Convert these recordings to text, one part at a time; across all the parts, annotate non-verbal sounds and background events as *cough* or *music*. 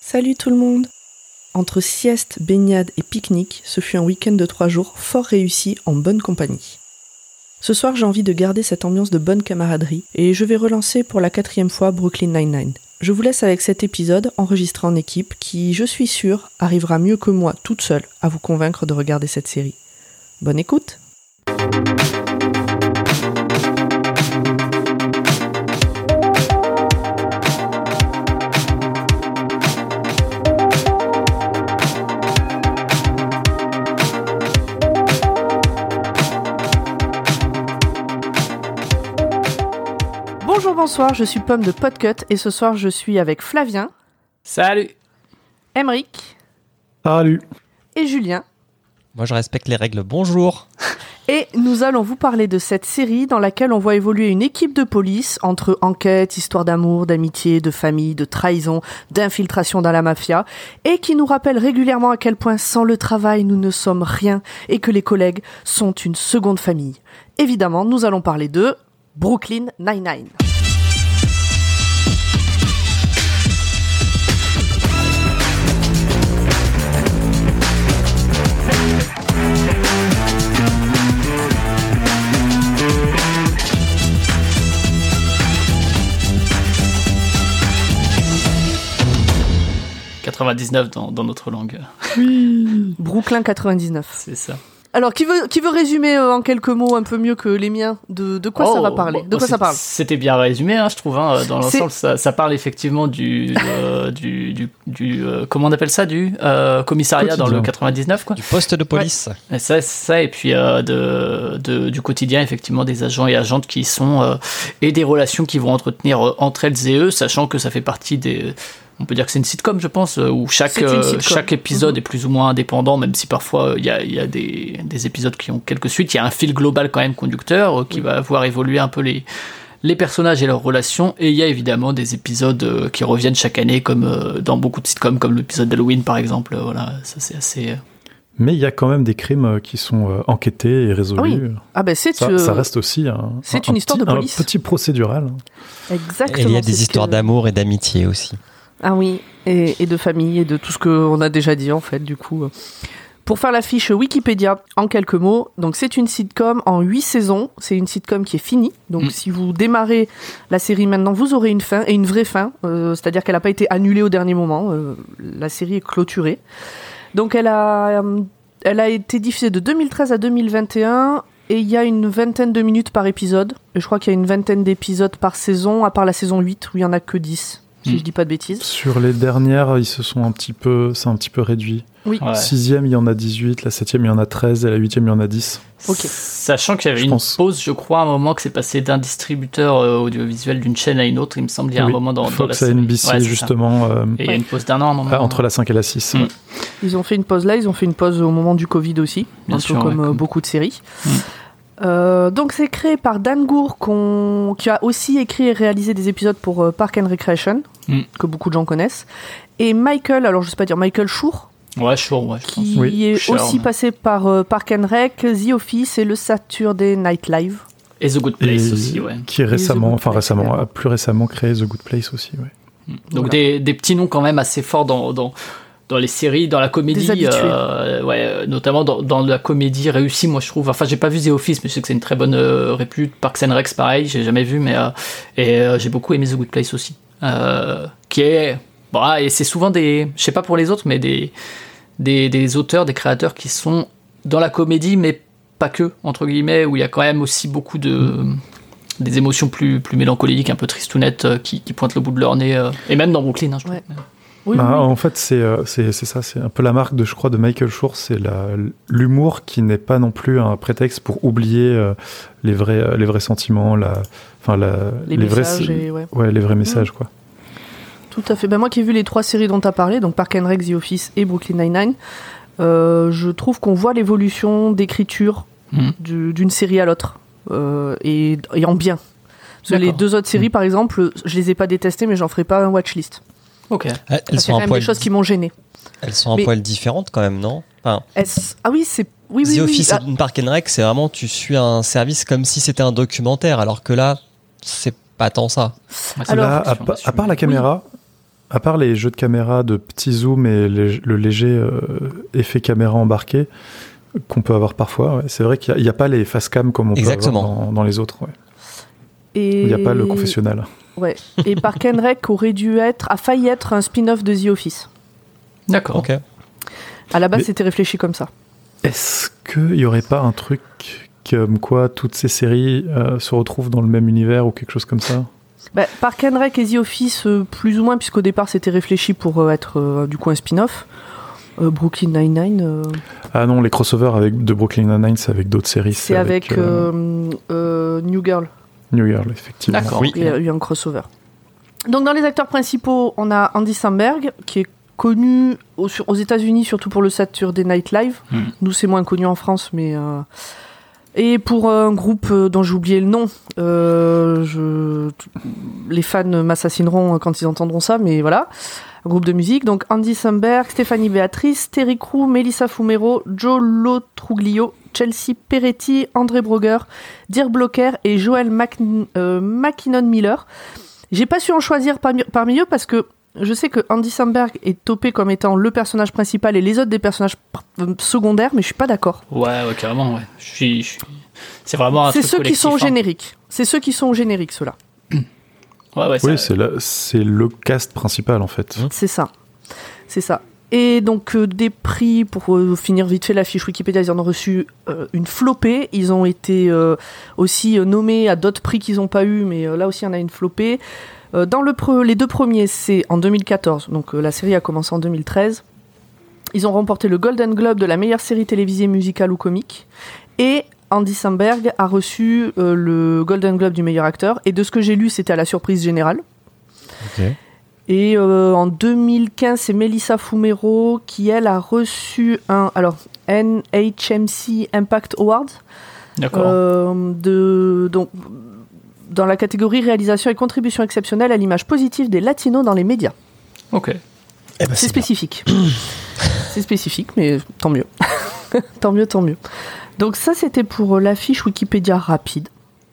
Salut tout le monde Entre sieste, baignade et pique-nique, ce fut un week-end de trois jours fort réussi en bonne compagnie. Ce soir, j'ai envie de garder cette ambiance de bonne camaraderie et je vais relancer pour la quatrième fois Brooklyn Nine-Nine. Je vous laisse avec cet épisode enregistré en équipe qui, je suis sûr, arrivera mieux que moi toute seule à vous convaincre de regarder cette série. Bonne écoute bonsoir, je suis Pomme de Podcut et ce soir je suis avec Flavien, Salut Emeric Salut. et Julien. Moi, je respecte les règles. Bonjour. *laughs* Et nous allons vous parler de cette série dans laquelle on voit évoluer une équipe de police entre enquête, histoire d'amour, d'amitié, de famille, de trahison, d'infiltration dans la mafia, et qui nous rappelle régulièrement à quel point sans le travail nous ne sommes rien et que les collègues sont une seconde famille. Évidemment, nous allons parler de Brooklyn Nine-Nine. « 99 dans, dans notre langue, Brooklyn 99. c'est ça. Alors, qui veut, qui veut résumer euh, en quelques mots un peu mieux que les miens de, de quoi ça Oh, va parler? Bon, De quoi c'est- ça parle? C'était bien résumé, hein, je trouve. hein, dans C'est- l'ensemble, ça, ça parle effectivement du, euh, du, du, du, euh, comment on appelle ça, du euh, commissariat dans le Quotidien. 99, quoi. Du poste de police. Et ça, c'est ça, et puis euh, de, de- du quotidien, effectivement, des agents et agentes qui sont euh, et des relations qui vont entretenir euh, entre elles et eux, sachant que ça fait partie des. On peut dire que c'est une sitcom, je pense, euh, où chaque, euh, chaque épisode Mhm. est plus ou moins indépendant, même si parfois euh, il y a, il y a des, des épisodes qui ont quelques suites. Il y a un fil global quand même conducteur euh, qui va voir évoluer un peu les, les personnages et leurs relations. Et il y a évidemment des épisodes euh, qui reviennent chaque année, comme euh, dans beaucoup de sitcoms, comme l'épisode d'Halloween par exemple. Voilà, ça c'est assez. euh, Mais il y a quand même des crimes qui sont enquêtés et résolus. Ah ben c'est Ça, euh, ça reste aussi un, c'est un- une un histoire petit- de police. Un petit procédural. exactement. Et il y a c'est des histoires que- d'amour et d'amitié aussi. Ah oui, et, et de famille et de tout ce qu'on a déjà dit en fait du coup. Pour faire la fiche Wikipédia en quelques mots, donc c'est une sitcom en 8 saisons, c'est une sitcom qui est finie. Donc Mm. si vous démarrez la série maintenant, vous aurez une fin et une vraie fin, euh, c'est-à-dire qu'elle n'a pas été annulée au dernier moment, euh, la série est clôturée. Donc elle a euh, elle a été diffusée de 2013 à 2021 et il y a une vingtaine de minutes par épisode. Et je crois qu'il y a une vingtaine d'épisodes par saison, à part la saison 8 où il y en a que 10, si Mm. je dis pas de bêtises. Sur les dernières, ils se sont un petit peu, c'est un petit peu réduit. Oui. ouais. Sixième, il y en a 18, la septième, il y en a 13, et la huitième, il y en a 10. Ok. Sachant qu'il y avait Je une pense. pause, je crois, à un moment que c'est passé d'un distributeur euh, audiovisuel d'une chaîne à une autre, il me semble, il y a un Oui, moment dans, dans la Fox à série. NBC, Ouais, justement, euh, Et il y a une pause d'un an à un moment. ah, entre la 5 et la 6. Mm. ouais. Ils ont fait une pause là, ils ont fait une pause au moment du Covid aussi, Bien un sûr, peu comme ouais, euh, comme- beaucoup de séries. Mm. Euh, donc c'est créé par Dan Gour qui a aussi écrit et réalisé des épisodes pour euh, Park and Recreation Mm. que beaucoup de gens connaissent et Michael alors je sais pas dire Michael Schur Ouais, chaud, ouais, je pense. qui Oui. est Schur, aussi passé par euh, Park and Rec, The Office et le Saturday Night Live. Et The Good Et Place aussi, ouais. qui est récemment, enfin Place, récemment, a plus récemment créé The Good Place aussi. Ouais. Donc Voilà. des, des petits noms quand même assez forts dans, dans, dans les séries, dans la comédie, euh, ouais, euh, notamment dans, dans la comédie réussie, moi je trouve. Enfin, j'ai pas vu The Office, mais je sais que c'est une très bonne euh, répute. Parks and Rex, pareil, j'ai jamais vu, mais euh, et euh, j'ai beaucoup aimé The Good Place aussi, qui est, bon, ah, et c'est souvent des, je sais pas pour les autres, mais des, des, des auteurs, des créateurs qui sont dans la comédie, mais pas que entre guillemets, où il y a quand même aussi beaucoup de des émotions plus, plus mélancoliques, un peu tristounettes, euh, qui, qui pointent le bout de leur nez, euh, et même dans Brooklyn, hein, je Ouais. trouve. Oui, Bah, oui. En fait, c'est euh, c'est c'est ça, c'est un peu la marque de, je crois, de Michael Schur, c'est la- l'humour qui n'est pas non plus un prétexte pour oublier euh, les vrais euh, les vrais sentiments, la, enfin la, les, vrais messages et ouais. ouais les vrais messages quoi. Tout à fait. Ben moi qui ai vu les trois séries dont tu as parlé, donc Park and Rec, The Office et Brooklyn Nine-Nine, euh, je trouve qu'on voit l'évolution d'écriture du- d'une série à l'autre. euh, et, et en bien. Parce que les deux autres séries, par exemple, je les ai pas détestées, mais j'en ferai pas un watchlist. Ok. Elles Parce qu'il y a sont quand un même poil, des choses qui m'ont gêné. elles sont un Mais- poil différentes quand même, non? Enfin, Ah oui, c'est. Oui, oui, The oui. Office Ah, et Park and Rec, c'est vraiment tu suis un service comme si c'était un documentaire, alors que là, c'est pas tant ça. C'est Alors- Là, à, part la caméra, à part les jeux de caméra de petits zoom et les- le léger euh, effet caméra embarqué qu'on peut avoir parfois, ouais, c'est vrai qu'il n'y a, pas les face cam comme on Exactement. peut avoir dans, dans les autres. ouais. Et... Il n'y a pas le confessionnal. Ouais. Et Park and Rec aurait dû être, a failli être un spin-off de The Office. D'accord. Ok. À la base, Mais- c'était réfléchi comme ça. Est-ce qu'il n'y aurait pas un truc comme quoi toutes ces séries euh, se retrouvent dans le même univers ou quelque chose comme ça? Bah, Park and Rec et The Office, euh, plus ou moins, puisqu'au départ, c'était réfléchi pour euh, être euh, du coup un spin-off. Euh, Brooklyn Nine-Nine, euh, Ah non, les crossovers avec, de Brooklyn Nine-Nine, c'est avec d'autres séries. c'est avec, euh, euh, euh, New Girl. New Girl, effectivement. D'accord. Oui. Il y a eu un crossover. Donc dans les acteurs principaux, on a Andy Samberg, qui est connu aux, États-Unis surtout pour le Saturday Night Live. Hmm. Nous, c'est moins connu en France, mais euh, et pour un groupe euh, dont j'ai oublié le nom, euh, les fans m'assassineront quand ils entendront ça, mais voilà. Un groupe de musique, donc Andy Samberg, Stéphanie Béatrice, Terry Crew, Melissa Fumero, Joe Lotruglio, Chelsea Peretti, André Broger, Dirk Blocker et Joel Mac- euh, McKinnon Miller. J'ai pas su en choisir parmi eux parce que je sais que Andy Samberg est topé comme étant le personnage principal et les autres des personnages euh, secondaires, mais je suis pas d'accord. Ouais, ouais, carrément, ouais. Je suis, je suis- C'est vraiment un C'est ceux qui sont au hein. générique. C'est ceux qui sont au générique, ceux-là. Ouais, ouais, Oui, ça- c'est la- c'est le cast principal en fait. Mmh. C'est ça. C'est ça. Et donc euh, des prix, pour euh, finir vite fait la fiche Wikipédia, ils en ont reçu euh, une flopée. Ils ont été euh, aussi euh, nommés à d'autres prix qu'ils n'ont pas eu, mais euh, là aussi on a une flopée. Euh, dans le pre- les deux premiers, c'est en 2014, donc euh, la série a commencé en 2013. Ils ont remporté le Golden Globe de la meilleure série télévisée musicale ou comique. Et Andy Samberg a reçu euh, le Golden Globe du meilleur acteur. Et de ce que j'ai lu, c'était à la surprise générale. Et euh, en 2015, c'est Melissa Fumero qui, elle, a reçu un alors, NHMC Impact Award D'accord. euh, de, donc, dans la catégorie réalisation et contribution exceptionnelle à l'image positive des latinos dans les médias. Ok. Eh ben, C'est spécifique. *coughs* c'est spécifique, mais tant mieux. *laughs* tant mieux, tant mieux. Donc ça, c'était pour euh, la fiche Wikipédia rapide.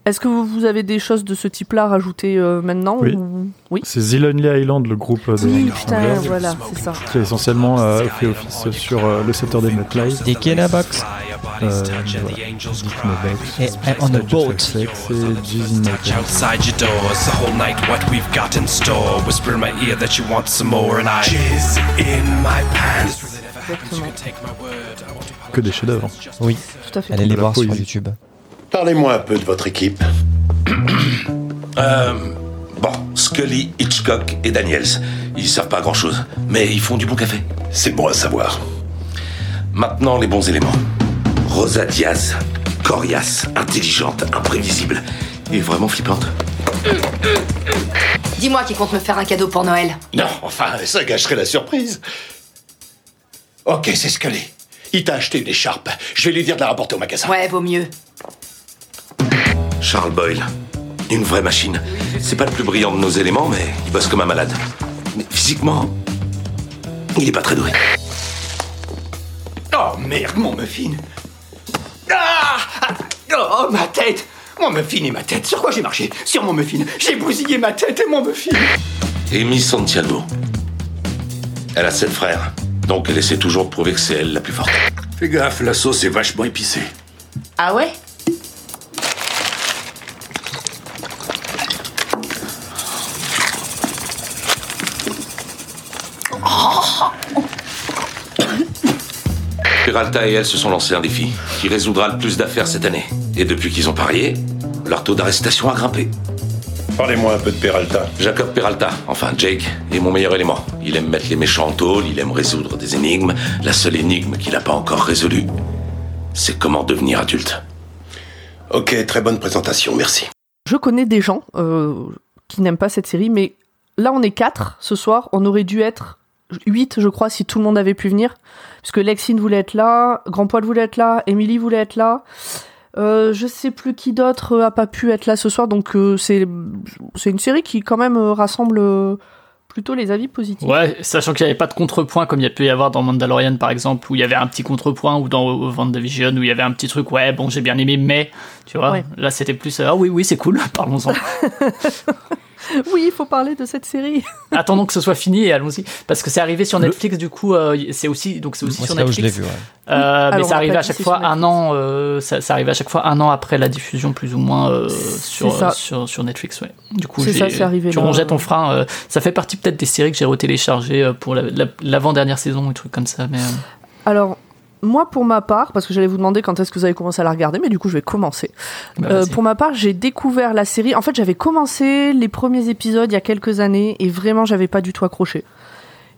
Est-ce que vous, avez des choses de ce type-là à rajouter euh, maintenant Oui. ou- oui. C'est The Lonely Island, le groupe de Oui, putain, anglais, voilà, c'est ça. qui a essentiellement euh, fait office sur euh, le Saturday Night Live. Dick in a box. Euh. Dick on a boat. Sex et Touch outside your doors, the whole night what we've got in store. Whisper in my ear that you want some more, and I jizz in my pants. Exactement. Que des chefs-d'œuvre. Oui, Tout à fait. allez les voir sur. YouTube. Parlez-moi un peu de votre équipe. *clears throat* Euh, bon, Scully, Hitchcock et Daniels. Ils savent pas grand chose, mais ils font du bon café. C'est bon à savoir. Maintenant, les bons éléments. Rosa Diaz, coriace, intelligente, imprévisible et vraiment flippante. *clears throat* Dis-moi qui compte me faire un cadeau pour Noël. Non, enfin, ça gâcherait la surprise. Ok, c'est Scully. Il t'a acheté une écharpe. Je vais lui dire de la rapporter au magasin. Ouais, vaut mieux. Charles Boyle, une vraie machine. C'est pas le plus brillant de nos éléments, mais il bosse comme un malade. Mais physiquement, il est pas très doué. Oh merde, mon muffin. Ah Ah Oh, ma tête Mon muffin et ma tête. Sur quoi j'ai marché? Sur mon muffin. J'ai bousillé ma tête et mon muffin. Amy Santiago. Elle a sept frères, donc elle essaie toujours de prouver que c'est elle la plus forte. Fais gaffe, la sauce est vachement épicée. Ah ouais? Peralta et elle se sont lancés un défi qui résoudra le plus d'affaires cette année. Et depuis qu'ils ont parié, leur taux d'arrestation a grimpé. Parlez-moi un peu de Peralta. Jacob Peralta, enfin Jake, est mon meilleur élément. Il aime mettre les méchants en tôle, il aime résoudre des énigmes. La seule énigme qu'il n'a pas encore résolue, c'est comment devenir adulte. Ok, très bonne présentation, merci. Je connais des gens euh, qui n'aiment pas cette série, mais là on est quatre ce soir. On aurait dû être huit, je crois, si tout le monde avait pu venir. Puisque Lexine voulait être là, Grand Poil voulait être là, Émilie voulait être là. Euh, je sais plus qui d'autre a pas pu être là ce soir, donc euh, c'est c'est une série qui quand même euh, rassemble euh, plutôt les avis positifs. Ouais, sachant qu'il n'y avait pas de contrepoint comme il y a pu y avoir dans Mandalorian par exemple, où il y avait un petit contrepoint, ou dans WandaVision où il y avait un petit truc, ouais, bon, j'ai bien aimé, mais, tu vois, Ouais. là c'était plus, euh, ah oui, oui, c'est cool, *laughs* parlons-en. *laughs* *laughs* Oui, il faut parler de cette série. *laughs* Attendons que ce soit fini et allons-y. Parce que c'est arrivé sur Netflix, du coup, euh, c'est aussi, donc c'est aussi Moi, sur c'est là où je l'ai Netflix. vu. ouais. Euh, mais ça arrivait à chaque fois un an, euh, ça, ça arrivait à chaque fois un an après la diffusion, plus ou moins, euh, sur, ça. sur, sur Netflix, ouais. Du coup, ça, c'est arrivé tu rongeais ton frein. euh, ça fait partie peut-être des séries que j'ai retéléchargées euh, pour la- la- l'avant-dernière saison, ou trucs comme ça, mais. euh, Alors, moi, pour ma part, parce que j'allais vous demander quand est-ce que vous avez commencé à la regarder, mais du coup, je vais commencer. bah, Euh, pour ma part, j'ai découvert la série. En fait, j'avais commencé les premiers épisodes il y a quelques années et vraiment, j'avais pas du tout accroché.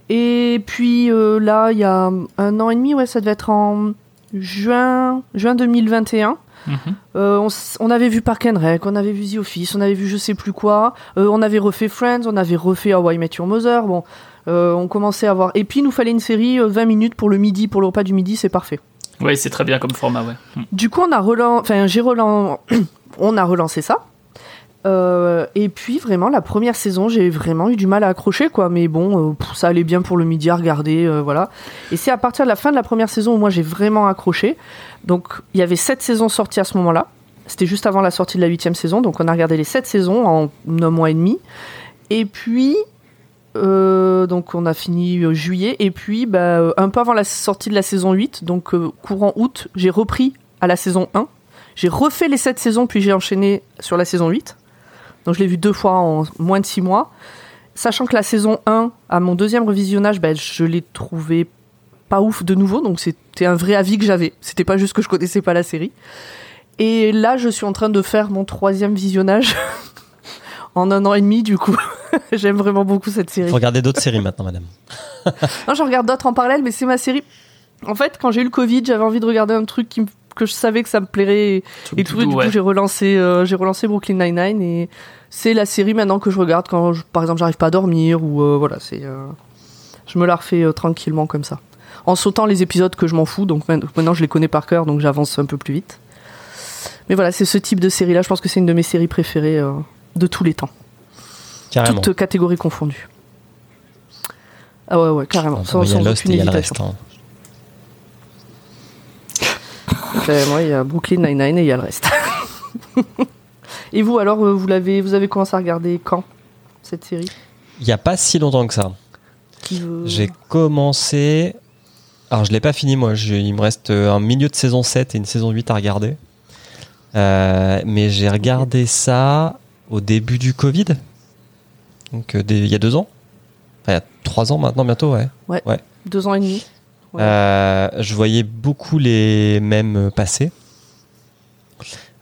Et puis euh, là, il y a un an et demi, ouais, ça devait être en juin, juin 2021. Mhm. Euh, on, avait vu Park and Rec, on avait vu The Office, on avait vu je sais plus quoi. On avait refait Friends, on avait refait How I Met Your Mother. Bon, on commençait à voir. Et puis, il nous fallait une série euh, 20 minutes pour le midi, pour le repas du midi, c'est parfait. Ouais, c'est très bien comme format, ouais. Mm. Du coup, on a relancé, enfin, j'ai relan... *clears throat* on a relancé ça. Euh, et puis vraiment la première saison, j'ai vraiment eu du mal à accrocher quoi. Mais bon, euh, ça allait bien pour le midi à regarder, euh, voilà. Et c'est à partir de la fin de la première saison où moi j'ai vraiment accroché. Donc il y avait sept saisons sorties à ce moment-là. C'était juste avant la sortie de la huitième saison, donc on a regardé les sept saisons en un mois et demi. Et puis euh, donc on a fini euh, juillet et puis bah, euh, un peu avant la sortie de la saison 8, donc courant août, j'ai repris à la saison 1. J'ai refait les 7 saisons puis j'ai enchaîné sur la saison 8. Donc je l'ai vu deux fois en moins de 6 mois. Sachant que la saison 1, à mon deuxième revisionnage, bah, je l'ai trouvé pas ouf de nouveau, donc c'était un vrai avis que j'avais. C'était pas juste que je connaissais pas la série. Et là, je suis en train de faire mon troisième visionnage *laughs* en un an et demi, du coup. *laughs* J'aime vraiment beaucoup cette série. Faut regarder d'autres séries maintenant, madame. Non, j'en regarde d'autres en parallèle, mais c'est ma série. En fait, quand j'ai eu le Covid, j'avais envie de regarder un truc qui me- que je savais que ça me plairait et tout. Et doudou, du ouais. coup, j'ai relancé, euh, j'ai relancé Brooklyn Nine-Nine et c'est la série maintenant que je regarde quand, je- par exemple, j'arrive pas à dormir ou euh, voilà, c'est. euh, je me la refais euh, tranquillement comme ça. En sautant les épisodes que je m'en fous, donc main- maintenant je les connais par cœur, donc j'avance un peu plus vite. Mais voilà, c'est ce type de série-là. Je pense que c'est une de mes séries préférées euh, de tous les temps, Carrément. toutes catégories confondues. Ah ouais, ouais, carrément, sans, Il y a sans Lost et il y a le reste. hein. Ben, moi, il y a Brooklyn Nine-Nine et il y a le reste. *laughs* et vous, alors, euh, vous, l'avez, vous avez commencé à regarder quand cette série? Il n'y a pas si longtemps que ça. Veut- J'ai commencé. Alors, je l'ai pas fini, moi. Je- Il me reste euh, un milieu de saison 7 et une saison 8 à regarder. Euh, mais j'ai regardé ça au début du Covid. Donc, euh, des- il y a deux ans. Enfin, il y a trois ans maintenant, bientôt, ouais. Deux ans et demi Ouais. Euh, je voyais beaucoup les mêmes passer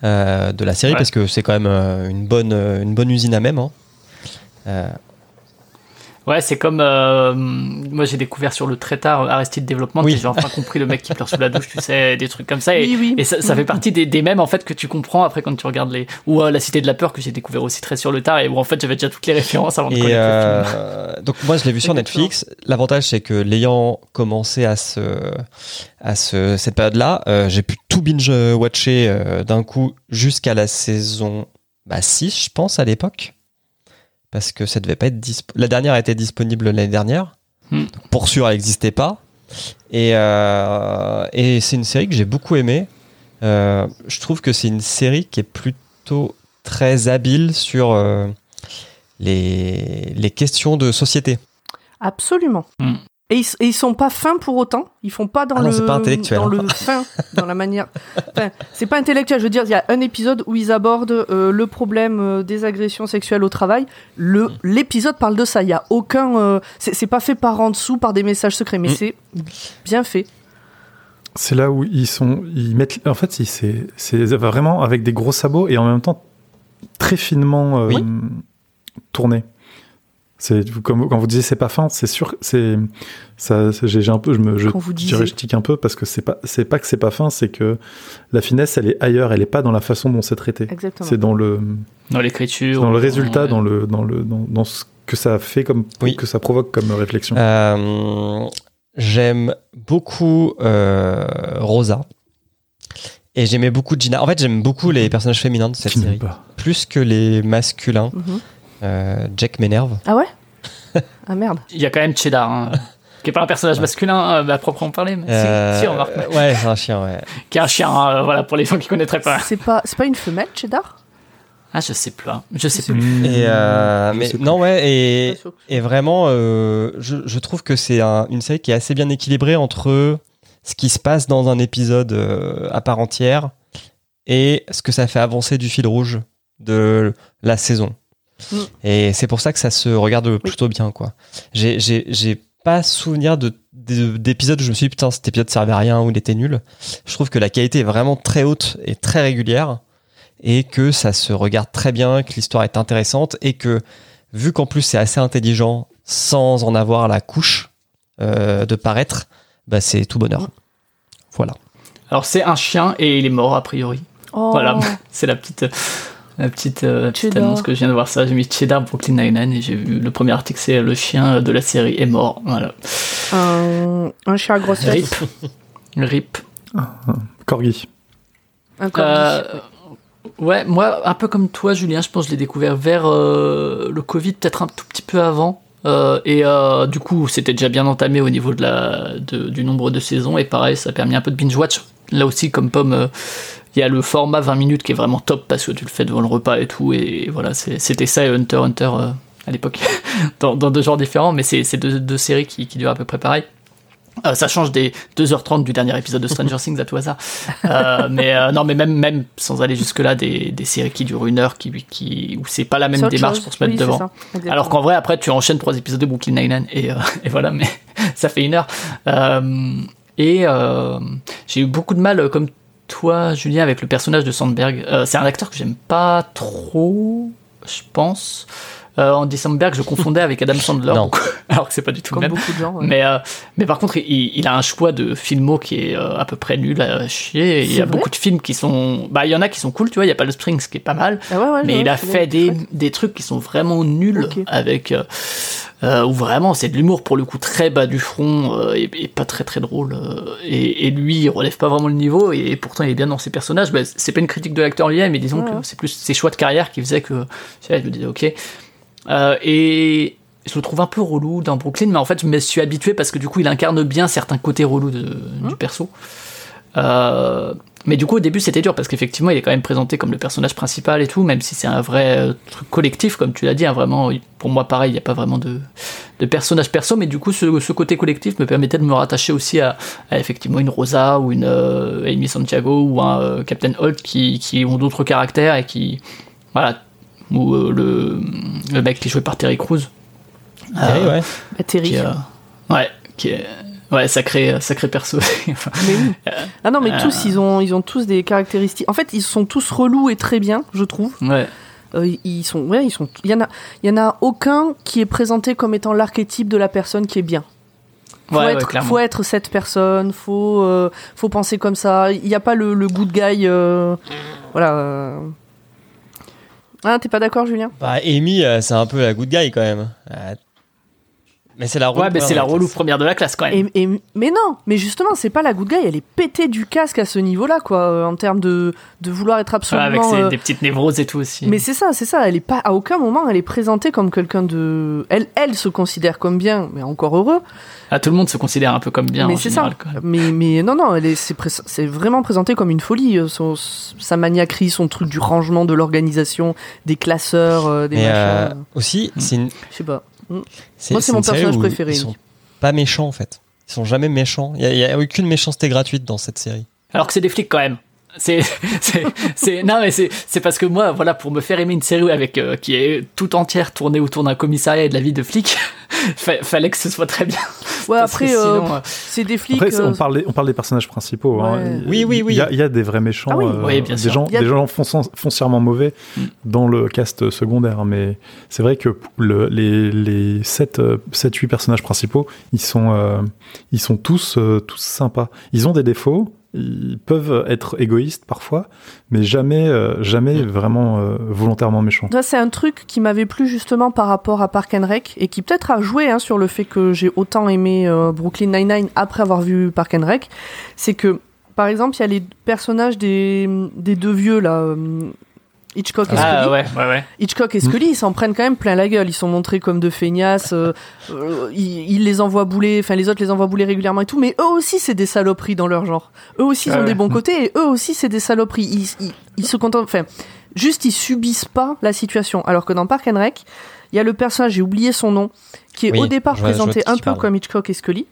euh, de la série Ouais. parce que c'est quand même euh, une bonne, une bonne usine à même. hein. Ouais, c'est comme. euh, moi, j'ai découvert sur le très tard euh, Arrested Development, Oui. j'ai enfin compris le mec qui pleure sous la douche, tu sais, des trucs comme ça. Et, Oui, oui. et ça, ça fait partie des, des mêmes, en fait, que tu comprends après quand tu regardes les. Ou euh, La Cité de la Peur, que j'ai découvert aussi très sur le tard, et où en fait, j'avais déjà toutes les références avant de Et connaître le film. donc moi je l'ai vu sur. Netflix. L'avantage c'est que l'ayant commencé à ce à ce, cette période-là, euh, j'ai pu tout binge watcher euh, d'un coup jusqu'à la saison bah, 6 je pense à l'époque parce que ça devait pas être disp- la dernière a été disponible l'année dernière. Hmm. Donc, pour sûr elle n'existait pas. Et euh, et c'est une série que j'ai beaucoup aimée. Euh, je trouve que c'est une série qui est plutôt très habile sur euh, les, les questions de société. Absolument. Mm. Et, ils, et ils sont pas fins pour autant. Ils font pas dans Ah non, le c'est pas intellectuel, dans hein. le fin, *laughs* dans la manière. Enfin, c'est pas intellectuel. Je veux dire, il y a un épisode où ils abordent euh, le problème euh, des agressions sexuelles au travail. Le Mm. l'épisode parle de ça. Il y a aucun. euh, c'est pas fait par en dessous par des messages secrets, mais Mm. c'est bien fait. C'est là où ils sont. Ils mettent. En fait, c'est vraiment avec des gros sabots et en même temps très finement euh, Oui. tourné. C'est comme quand vous disiez c'est pas fin, c'est sûr. C'est ça. c'est- J'ai un peu. Je me. Je, je disiez. dirais, je tique un peu parce que c'est pas. C'est pas que c'est pas fin, c'est que la finesse, elle est ailleurs. Elle est pas dans la façon dont c'est traité. Exactement. C'est dans le Dans l'écriture. dans le résultat, ouais. dans le dans le dans, dans ce que ça fait comme Oui. que ça provoque comme réflexion. Euh, J'aime beaucoup euh, Rosa. Et j'aimais beaucoup Gina. En fait, j'aime beaucoup les personnages féminins de cette Qui série. pas. Plus que les masculins. Mhm. Euh, Jack m'énerve. Ah ouais *laughs* Ah merde. Il y a quand même Cheddar, hein, qui est pas un personnage masculin euh, à proprement parler, mais Euh, si, si, remarque, ouais, c'est un chien, ouais. qui est un chien, hein, voilà, pour les gens qui connaîtraient pas. C'est pas, c'est pas une femelle, Cheddar? Ah, je sais plus, hein, je sais plus. Et euh, Je mais sais plus. non, ouais, et, Pas vraiment, euh, je, je trouve que c'est un- une série qui est assez bien équilibrée entre ce qui se passe dans un épisode euh, à part entière et ce que ça fait avancer du fil rouge de la saison. Mm. Et c'est pour ça que ça se regarde plutôt bien, quoi. J'ai- J'ai j'ai pas souvenir de de- d'épisodes où je me suis dit putain cet épisode servait à rien ou il était nul. Je trouve que la qualité est vraiment très haute et très régulière et que ça se regarde très bien, que l'histoire est intéressante et que vu qu'en plus c'est assez intelligent sans en avoir la couche euh, de paraître, bah c'est tout bonheur. Voilà. Alors, c'est un chien et il est mort, a priori. Oh. Voilà, *laughs* c'est la petite, la petite, euh, petite annonce que je viens de voir ça. J'ai mis Cheddar Brooklyn Nine-Nine et j'ai vu le premier article, c'est le chien de la série est mort. Voilà. Un, un chien à grosse Rip. Rip. Corgi. Un corgi. Euh, ouais, moi, un peu comme toi, Julien, je pense que je l'ai découvert vers euh, le Covid, peut-être un tout petit peu avant. Euh, et euh, du coup, c'était déjà bien entamé au niveau de la, de- du nombre de saisons. Et pareil, ça a permis un peu de binge-watch. Là aussi, comme pomme, euh, il y a le format 20 minutes qui est vraiment top parce que tu le fais devant le repas et tout. Et voilà, c'était ça et Hunter Hunter euh, à l'époque, *laughs* dans, dans deux genres différents. Mais c'est deux, deux séries qui, qui durent à peu près pareil. Euh, ça change des 2h30 du dernier épisode de Stranger Things à tout hasard. Euh, mais euh, non, mais même, même sans aller jusque-là, des, des séries qui durent une heure, qui, qui, où c'est pas la même démarche chose. pour se mettre Oui, devant. ça. Alors qu'en vrai, après, tu enchaînes trois épisodes de Brooklyn Nine-Nine et, *laughs* et voilà, mais *laughs* ça fait une heure. Et j'ai eu beaucoup de mal, comme toi, Julien, avec le personnage de Sandberg. Euh, c'est un acteur que j'aime pas trop, je pense. Euh, Andy Samberg, je confondais avec Adam Sandler, *laughs* Non. *laughs* alors que c'est pas du tout le Comme même. beaucoup de gens. ouais. Mais, euh, mais par contre, il, il a un choix de filmo qui est euh, à peu près nul à chier. Il y a beaucoup de films qui sont. Bah, il y en a qui sont cool, tu vois. Il y a pas le Springs qui est pas mal. Ah ouais, ouais, mais il a fait des, des trucs qui sont vraiment nuls avec. Euh, où vraiment c'est de l'humour pour le coup très bas du front euh, et, et pas très très drôle. euh, et, et lui, il relève pas vraiment le niveau et, pourtant il est bien dans ses personnages. Bah, c'est pas une critique de l'acteur lui-même, mais disons Ouais, que c'est plus ses choix de carrière qui faisaient que. Je me disais, ok. Et je le trouve un peu relou dans Brooklyn, mais en fait, je me suis habitué parce que du coup, il incarne bien certains côtés relous de- du perso. Mais du coup, au début, c'était dur parce qu'effectivement, il est quand même présenté comme le personnage principal et tout, même si c'est un vrai euh, truc collectif, comme tu l'as dit. hein, vraiment, pour moi, pareil, il n'y a pas vraiment de, de personnage perso, mais du coup, ce, ce côté collectif me permettait de me rattacher aussi à, à effectivement une Rosa ou une euh, Amy Santiago ou un euh, Captain Holt qui, qui ont d'autres caractères et qui. Voilà. Ou euh, le, le mec qui est joué par Terry Crews. Ah Euh, ouais. Bah, Terry. qui, euh, ouais, qui est, ouais, sacré, sacré perso. *laughs* Mais oui. Ah non, mais Euh. tous, ils ont, ils ont tous des caractéristiques. En fait, ils sont tous relous et très bien, je trouve. ouais. Euh, ils sont, ouais, ils sont. Il y en a, il y en a aucun qui est présenté comme étant l'archétype de la personne qui est bien. Faut, Ouais, être, faut être cette personne. Faut, euh, faut penser comme ça. Il n'y a pas le, le good guy. euh, voilà. euh. Ah, t'es pas d'accord, Julien? Bah, Amy, euh, c'est un peu la good guy quand même. Mais c'est la Ouais, mais c'est la relou relou première de la classe quand même. Et- et- mais non, mais justement, c'est pas la good guy, elle est pétée du casque à ce niveau-là, quoi, euh, en termes de, de vouloir être Ouais, absolument. avec ses, euh, des petites névroses et tout aussi. Mais c'est ça, c'est ça. Elle est pas à aucun moment, elle est présentée comme quelqu'un de. Elle, elle se considère comme bien, mais encore heureux. Ah, tout le monde se considère un peu comme bien mais c'est ça. Mais, mais non, non, elle est, c'est, pré- c'est vraiment présenté comme une folie. euh, Son, sa maniaquerie, son truc du rangement, de l'organisation, des classeurs, euh, des Mais machins. euh, euh, aussi, c'est une, Je sais pas. C'est Moi, c'est mon personnage préféré, Ils Amy. sont pas méchants en fait. Ils sont jamais méchants. Il y a, a aucune méchanceté gratuite dans cette série. Alors que c'est des flics quand même. C'est, *laughs* c'est, c'est, non mais c'est, c'est parce que moi, voilà, pour me faire aimer une série avec euh, qui est tout entière tournée autour d'un commissariat et de la vie de flic, *laughs* fa- fallait que ce soit très bien. Ouais, *laughs* après, euh, sinon, euh, c'est des flics. Après, euh, on, parle des, on parle des personnages principaux. hein. Oui, oui, oui. Il y a, il y a des vrais méchants, Ah oui. euh, Oui, bien des sûr. gens, des gens foncièrement mauvais Mm. dans le cast secondaire. Mais c'est vrai que le- les, les 7-8 personnages principaux, ils sont, euh, ils sont tous, euh, tous sympas. Ils ont des défauts. Ils peuvent être égoïstes parfois, mais jamais, euh, jamais vraiment euh, volontairement méchants. Ça, c'est un truc qui m'avait plu justement par rapport à Park and Rec et qui peut-être a joué hein, sur le fait que j'ai autant aimé euh, Brooklyn Nine-Nine après avoir vu Park and Rec. C'est que, par exemple, il y a les personnages des, des deux vieux là. Hitchcock et Ah Scully. ouais, ouais, ouais. Hitchcock et Scully, ils s'en prennent quand même plein la gueule. Ils sont montrés comme de feignasses. euh, euh, ils, ils les envoient bouler, enfin les autres les envoient bouler régulièrement et tout. Mais eux aussi, c'est des saloperies dans leur genre. Eux aussi, ils Ouais, ont des bons côtés et eux aussi, c'est des saloperies. Ils, ils, ils se contentent, enfin, juste ils subissent pas la situation. Alors que dans Park and Rec, il y a le personnage, j'ai oublié son nom, qui est Oui, au départ présenté un peu comme Hitchcock et Scully.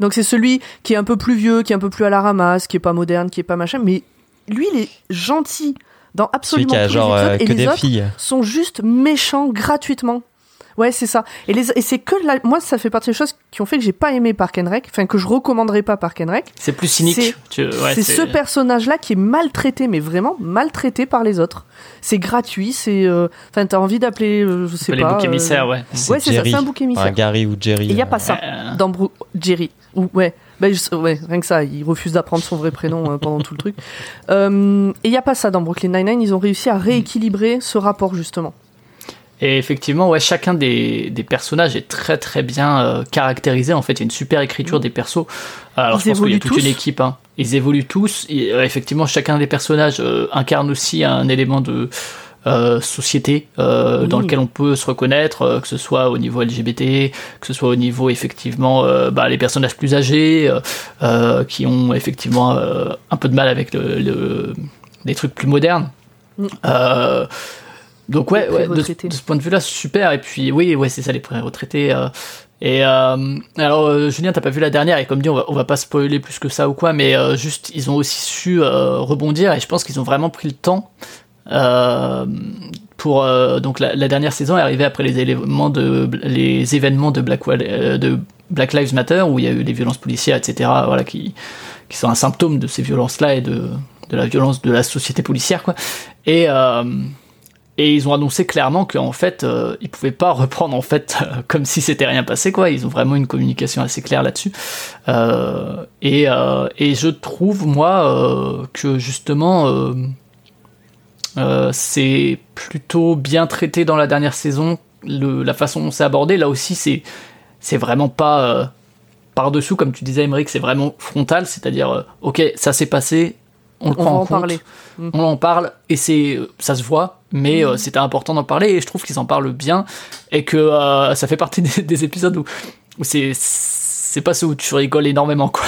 Donc c'est celui qui est un peu plus vieux, qui est un peu plus à la ramasse, qui est pas moderne, qui est pas machin. Mais lui, il est gentil dans absolument tous genre les euh, épisodes. que et les des autres, filles. sont juste méchants gratuitement. Ouais, c'est ça. Et, les, et c'est que la, moi, ça fait partie des choses qui ont fait que j'ai pas aimé Park and Rec, enfin que je recommanderais pas Park and Rec. C'est plus cynique. C'est- ouais, ce personnage-là qui est maltraité, mais vraiment maltraité par les autres. C'est gratuit, c'est, euh, enfin, t'as envie d'appeler, euh, je sais les pas. boucs euh, émissaires, ouais. Ouais, c'est ça, c'est un bouc émissaire. Un Gary ou Jerry. Et il y a euh, pas ça Euh, dans Bru- Jerry. Ou ouais, bah, ouais, rien que ça, il refuse d'apprendre son vrai prénom euh, pendant tout le truc. Euh, et il y a pas ça dans Brooklyn Nine-Nine. Ils ont réussi à rééquilibrer ce rapport justement. Et effectivement, ouais, chacun des, des personnages est très très bien euh, caractérisé. En fait, il y a une super écriture des persos. Alors, Ils je pense qu'il y a toute tous. une équipe. hein. Ils évoluent tous. Et, euh, effectivement, chacun des personnages euh, incarne aussi un élément de euh, société euh, Oui. dans lequel on peut se reconnaître, euh, que ce soit au niveau LGBT, que ce soit au niveau effectivement bah, les personnages plus âgés qui ont effectivement un peu de mal avec le, le- les trucs plus modernes. Mm. Donc ouais, de, ce point de vue-là, super. Et puis oui, ouais, c'est ça les pré-retraités. euh. et euh, alors Julien, t'as pas vu la dernière? Et comme dit, on va, on va pas spoiler plus que ça ou quoi, mais euh, juste ils ont aussi su euh, rebondir et je pense qu'ils ont vraiment pris le temps. Euh, pour euh, donc la, dernière saison est arrivée après les événements de Black Wall- euh, de Black Lives Matter où il y a eu les violences policières etc voilà qui qui sont un symptôme de ces violences là et de de la violence de la société policière quoi et et ils ont annoncé clairement qu'en fait, euh, ils pouvaient pas *laughs* reprendre en fait comme si c'était rien passé quoi. Ils ont vraiment une communication assez claire là-dessus. Et, et je trouve moi que justement euh, c'est plutôt bien traité dans la dernière saison. Le, la façon dont c'est abordé, là aussi, c'est c'est vraiment pas euh, par dessous comme tu disais, Emmerich, c'est vraiment frontal. C'est-à-dire, euh, ok, ça s'est passé, on le On prend va en en compte parler. on en parle et c'est ça se voit mais euh, c'était important d'en parler et je trouve qu'ils en parlent bien et que ça fait partie *laughs* des, des épisodes où, où c'est c'est pas ceux où tu rigoles énormément quoi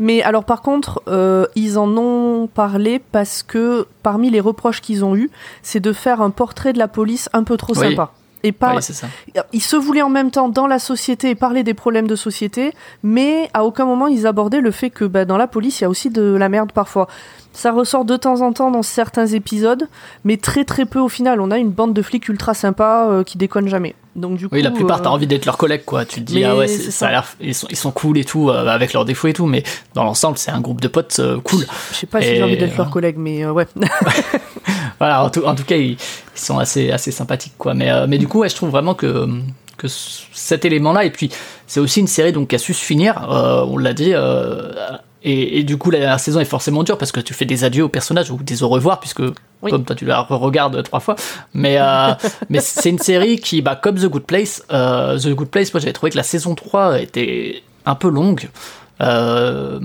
Mais alors par contre, euh, ils en ont parlé parce que parmi les reproches qu'ils ont eus, c'est de faire un portrait de la police un peu trop Oui. sympa. Et pas, Ouais, ça ils se voulaient en même temps dans la société et parler des problèmes de société, mais à aucun moment ils abordaient le fait que bah, dans la police il y a aussi de la merde parfois. Ça ressort de temps en temps dans certains épisodes, mais très très peu au final. On a une bande de flics ultra sympas euh, qui déconnent jamais. Donc du coup, oui la plupart euh, t'as envie d'être leurs collègues quoi tu te dis Mais ah ouais ça. ça a l'air ils sont, ils sont cool et tout euh, avec leurs défauts et tout mais dans l'ensemble c'est un groupe de potes euh, cool je sais pas si j'ai envie d'être leur euh, collègue, mais euh, ouais. *laughs* *laughs* voilà en tout, en tout cas ils, ils sont assez assez sympathiques quoi mais euh, mais du coup ouais, je trouve vraiment que que cet élément là et puis c'est aussi une série donc qui a su se finir euh, on l'a dit euh, et, et du coup la dernière saison est forcément dure parce que tu fais des adieux aux personnages ou des au revoir puisque Oui. comme toi tu la regardes trois fois mais euh, *laughs* mais c'est une série qui bah comme The Good Place euh, The Good Place moi j'avais trouvé que la saison 3 était un peu longue euh,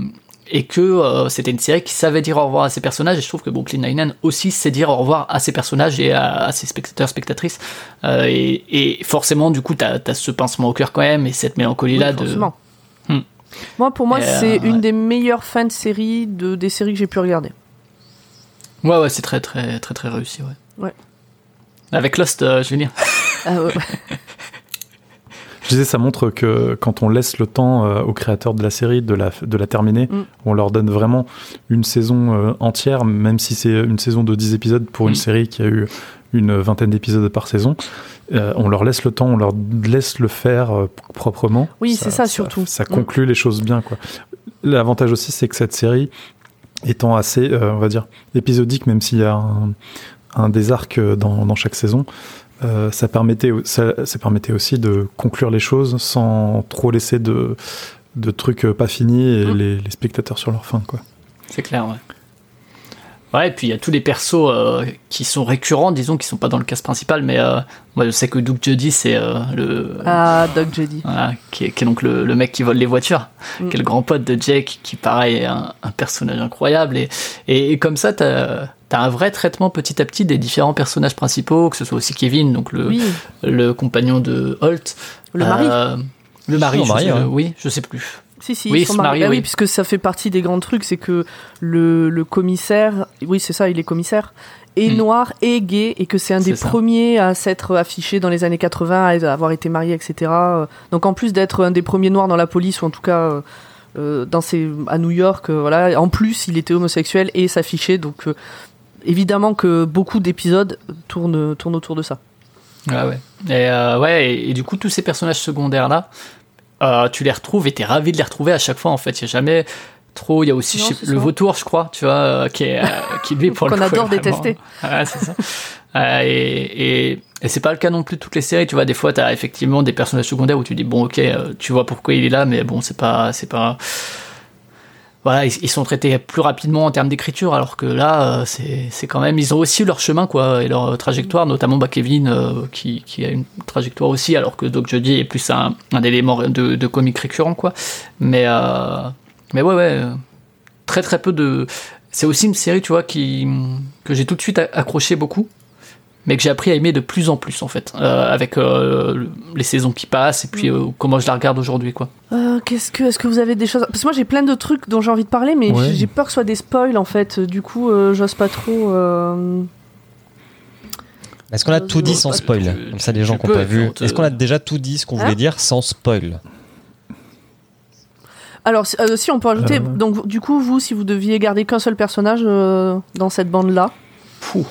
et que euh, c'était une série qui savait dire au revoir à ses personnages et je trouve que Brooklyn Nine-Nine aussi sait dire au revoir à ses personnages et à, à ses spectateurs spectatrices Euh, et, et forcément du coup t'as as ce pincement au cœur quand même et cette mélancolie là Oui, de. Hmm. Moi, pour moi, Et, euh, c'est une ouais. des meilleures fins de série de, des séries que j'ai pu regarder. ouais ouais c'est très très très très réussi ouais Ouais. avec Lost je veux dire Ah, ouais. *laughs* Je disais, ça montre que quand on laisse le temps euh, aux créateurs de la série de la, de la terminer, Mm. on leur donne vraiment une saison euh, entière, même si c'est une saison de 10 épisodes pour une Mm. série qui a eu une vingtaine d'épisodes par saison. euh, on leur laisse le temps, on leur laisse le faire euh, proprement. Oui, c'est ça, surtout. Ça Mm. conclut les choses bien. quoi. L'avantage aussi, c'est que cette série, étant assez, euh, on va dire, épisodique, même s'il y a un, un des arcs dans, dans chaque saison, euh, ça, permettait, ça, ça permettait aussi de conclure les choses sans trop laisser de, de trucs euh, pas finis et les, les spectateurs sur leur fin. Quoi. C'est clair, ouais. Ouais, et puis il y a tous les persos euh, qui sont récurrents, disons, qui sont pas dans le cast principal, mais euh, moi je sais que Doug Jody, c'est euh, le. Ah, Doug Judy. Voilà, qui, est, qui est donc le, le mec qui vole les voitures, Mm. qui est le grand pote de Jake, qui pareil est un, un personnage incroyable. Et, et, et comme ça, t'as t'as un vrai traitement petit à petit des différents personnages principaux, que ce soit aussi Kevin, donc le, Oui, le compagnon de Holt. le mari. Euh, le mari, Son je mari, sais- ouais. oui, je sais plus. Si, si, Oui, Ah oui, oui. puisque ça fait partie des grands trucs, c'est que le, le commissaire, oui, c'est ça, il est commissaire, est Hmm. noir et gay, et que c'est un des ça. premiers à s'être affiché dans les années 80, à avoir été marié, etc. Donc en plus d'être un des premiers noirs dans la police, ou en tout cas euh, euh, dans ses, à New York, euh, voilà, en plus il était homosexuel et s'affichait, donc euh, évidemment que beaucoup d'épisodes tournent, tournent autour de ça. Ouais, ouais. Et, euh, ouais, et, et du coup, tous ces personnages secondaires-là, euh, tu les retrouves et t'es ravi de les retrouver à chaque fois, en fait. Il y a jamais trop. Il y a aussi Non, sais- le ça. vautour, je crois, tu vois, euh, qui est, euh, qui lui, pour le Qu'on coup, adore vraiment- détester. *laughs* Ouais, c'est ça. Euh, et et, et c'est pas le cas non plus de toutes les séries, tu vois. Des fois, t'as effectivement des personnages secondaires où tu dis, bon, ok, euh, tu vois pourquoi il est là, mais bon, c'est pas. c'est pas voilà, ils, sont traités plus rapidement en termes d'écriture, alors que là, euh, c'est quand même, ils ont aussi leur chemin, quoi, et leur euh, trajectoire, notamment bah, Kevin, euh, qui, qui a une trajectoire aussi, alors que Doc Jody est plus un, un élément de, de comique récurrent, quoi. Mais, euh, mais ouais, ouais, très très peu de. C'est aussi une série, tu vois, qui, que j'ai tout de suite accroché beaucoup, mais que j'ai appris à aimer de plus en plus, en fait, euh, avec euh, le- les saisons qui passent, et puis euh, comment je la regarde aujourd'hui, quoi. Euh, Qu'est-ce que, est-ce que vous avez des choses Parce que moi j'ai plein de trucs dont j'ai envie de parler, mais Ouais. j'ai- peur que ce soit des spoils en fait. Du coup, euh, j'ose pas trop. euh, Est-ce qu'on a tout dit sans Tu- spoil Comme ça, les gens qui n'ont pas vu. Est-ce qu'on a déjà tout dit ce qu'on Hein voulait dire sans spoil Alors, si- euh, si on peut ajouter. Euh. Donc, du coup, vous, si vous deviez garder qu'un seul personnage euh, dans cette bande-là, Fou.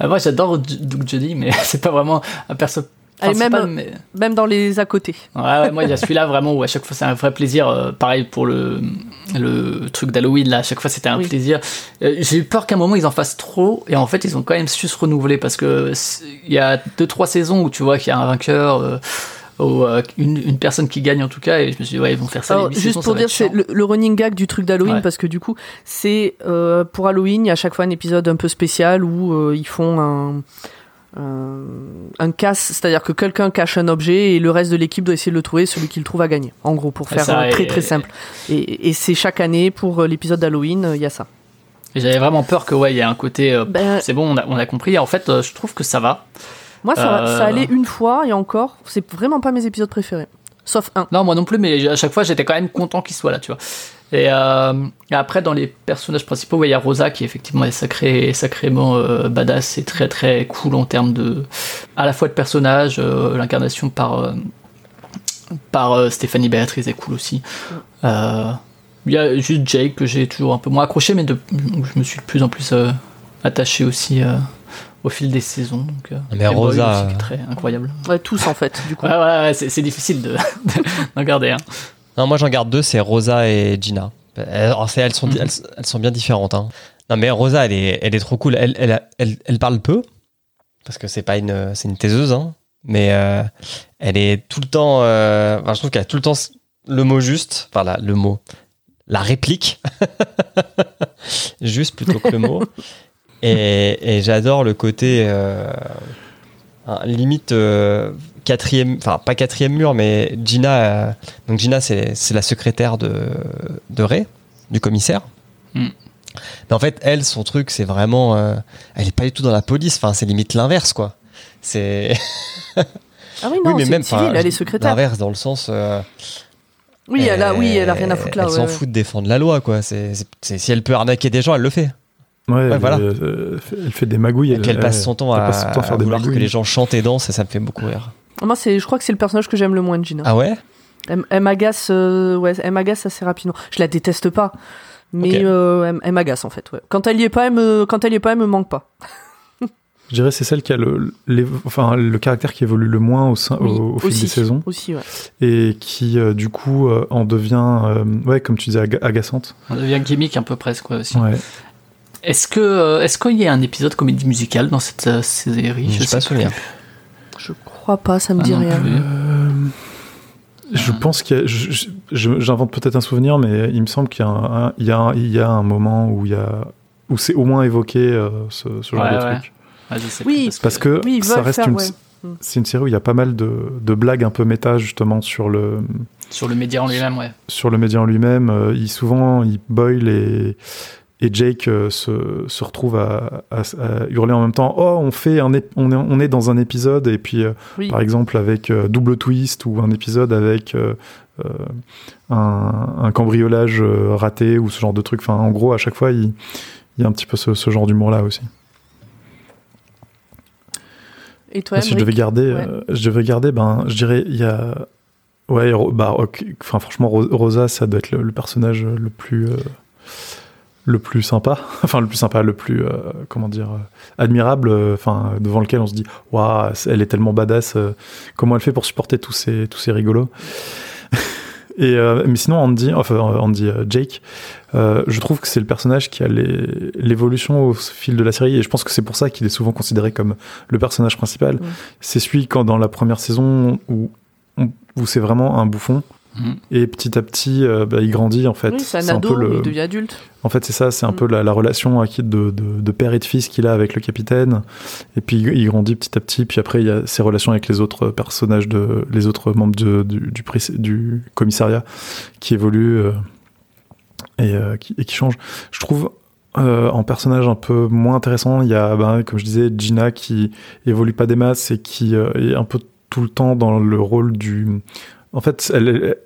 Ah, moi j'adore Doug Jody, mais *laughs* c'est pas vraiment un perso même- mais... même dans les à côté. ouais, ouais, moi il y a celui-là vraiment où à chaque fois c'est un vrai plaisir. euh, pareil pour le, le truc d'Halloween là, à chaque fois c'était un Oui. plaisir. Euh, J'ai eu peur qu'à un moment ils en fassent trop et en fait ils ont quand même su se renouveler parce que il y a deux trois saisons où tu vois qu'il y a un vainqueur. euh, ou euh, une, une personne qui gagne en tout cas et je me suis dit ouais ils vont faire ça Alors, juste ça pour dire, c'est le, le running gag du truc d'Halloween, Ouais. parce que du coup, c'est euh, pour Halloween, il y a à chaque fois un épisode un peu spécial où euh, ils font un. Un, un casse, c'est-à-dire que quelqu'un cache un objet et le reste de l'équipe doit essayer de le trouver, celui qui le trouve a gagné. En gros, pour Et faire ça, très et- très simple. Et, et c'est chaque année pour l'épisode d'Halloween, il y a ça. J'avais vraiment peur que ouais il y a un côté euh, Ben, c'est bon on a, on a compris en fait euh, je trouve que ça va Moi, ça, Euh. ça allait une fois et encore, c'est vraiment pas mes épisodes préférés. Sauf un. Non, moi non plus, mais à chaque fois, j'étais quand même content qu'il soit là, tu vois. Et, euh, et après, dans les personnages principaux, ouais, il y a Rosa qui effectivement est sacré, sacrément euh, badass et très très cool en termes de, à la fois de personnage, l'incarnation par par Stéphanie Béatrice est cool aussi. Il y a juste Jake que j'ai toujours un peu moins accroché, mais de, je me suis de plus en plus attaché aussi au fil des saisons. Donc, euh, Mais Rosa, aussi, qui est euh, très incroyable. Ouais, tous en fait, du coup. Ouais, ouais, ouais, c'est difficile *laughs* de d'en garder un. Non, moi j'en garde deux, c'est Rosa et Gina. Euh, Alors, c'est- elles, sont, Mhm. elles, elles sont bien différentes. hein. Non, mais Rosa, elle est, elle est trop cool. Elle, elle, elle, elle parle peu, parce que c'est pas une, c'est une taiseuse, hein. mais euh, elle est tout le temps. euh, enfin, je trouve qu'elle a tout le temps le mot juste, enfin la- le mot, la réplique, *laughs* juste plutôt que le mot. *laughs* Et, et j'adore le côté euh, limite euh, quatrième, enfin pas quatrième mur, mais Gina. euh, donc Gina, c'est c'est la secrétaire de, de Ray, du commissaire. Hmm. Mais en fait, elle, son truc, c'est vraiment. euh, elle est pas du tout dans la police. Enfin, c'est limite l'inverse, quoi. C'est. *laughs* Ah oui, non, une civile, enfin, elle est secrétaire. L'inverse, dans le sens. euh, Oui, elle a, oui, elle a rien à foutre là. Elle s'en ouais. fout de défendre la loi, quoi. C'est- si elle peut arnaquer des gens, elle le fait. Ouais, elle, voilà. euh, elle fait des magouilles. Et qu'elle passe son temps elle à, passe son temps à faire à des vouloir que magouilles. les gens chantent et dansent, et ça me fait beaucoup rire. Moi, c'est, je crois que c'est le personnage que j'aime le moins de Gina. Ah ouais? Elle, elle m'agace, euh, ouais, elle m'agace assez rapidement. Je la déteste pas, mais euh, elle, elle m'agace en fait. Ouais. Quand elle y est pas, elle me, quand elle y est pas, elle me manque pas. *laughs* Je dirais c'est celle qui a le, les- enfin, le caractère qui évolue le moins au, sein, Oui, au, au fil aussi, des saisons Aussi, ouais. et qui euh, du coup euh, en devient, euh, ouais, comme tu disais, aga- agaçante. On devient gimmick un peu presque quoi, aussi. Ouais. Est-ce que euh, est-ce qu'il y a un épisode comédie musicale dans cette euh, série? Je sais pas sais souvenir. Je crois pas, ça me Ah dit non rien. Euh, je pense qu'il y a, j'invente peut-être un souvenir, mais il me semble qu'il y a un, un- il y a un, il y a un moment où il y a, où c'est au moins évoqué euh, ce, ce genre Ouais, de ouais. truc. Ouais, je sais Oui, plus, Parce que Oui, ça reste faire, une, ouais. c'est une série où il y a pas mal de, de blagues un peu méta justement sur le, sur le média en lui-même, ouais. sur le média en lui-même. Euh, il, souvent, il Boyle et, et Jake euh, se, se retrouve à, à- à hurler en même temps oh on fait un on est on est dans un épisode et puis euh, Oui. par exemple avec euh, double twist ou un épisode avec un, un cambriolage raté ou ce genre de truc enfin en gros à chaque fois il, il y a un petit peu ce, ce genre d'humour là aussi Et toi, si je devais garder Ouais. je devais garder ben je dirais il y a ouais bah enfin franchement Ro- Rosa ça doit être le, le personnage le plus le plus sympa *laughs* enfin le plus sympa le plus euh, comment dire euh, admirable euh, enfin devant lequel on se dit waouh elle est tellement badass euh, comment elle fait pour supporter tous ces tous ces rigolos? *laughs* Et euh, mais sinon Andy enfin Andy Jake euh, je trouve que c'est le personnage qui a les- l'évolution au fil de la série et je pense que c'est pour ça qu'il est souvent considéré comme le personnage principal. C'est celui quand dans la première saison où, où c'est vraiment un bouffon Mhm. et petit à petit euh, bah, il grandit en fait. Oui, c'est un ado, peu le- il devient adulte. en fait, c'est ça, c'est un Mm. peu la, la relation acquise de, de, de père et de fils qu'il a avec le capitaine. Et puis il grandit petit à petit. Puis après, il y a ses relations avec les autres personnages, de, les autres membres de- du, du, commissariat qui évoluent euh, et, euh, qui, et qui changent. Je trouve euh, en personnage un peu moins intéressant, il y a, ben, comme je disais, Gina qui évolue pas des masses et qui euh, est un peu tout le temps dans le rôle du. En fait, elle, est-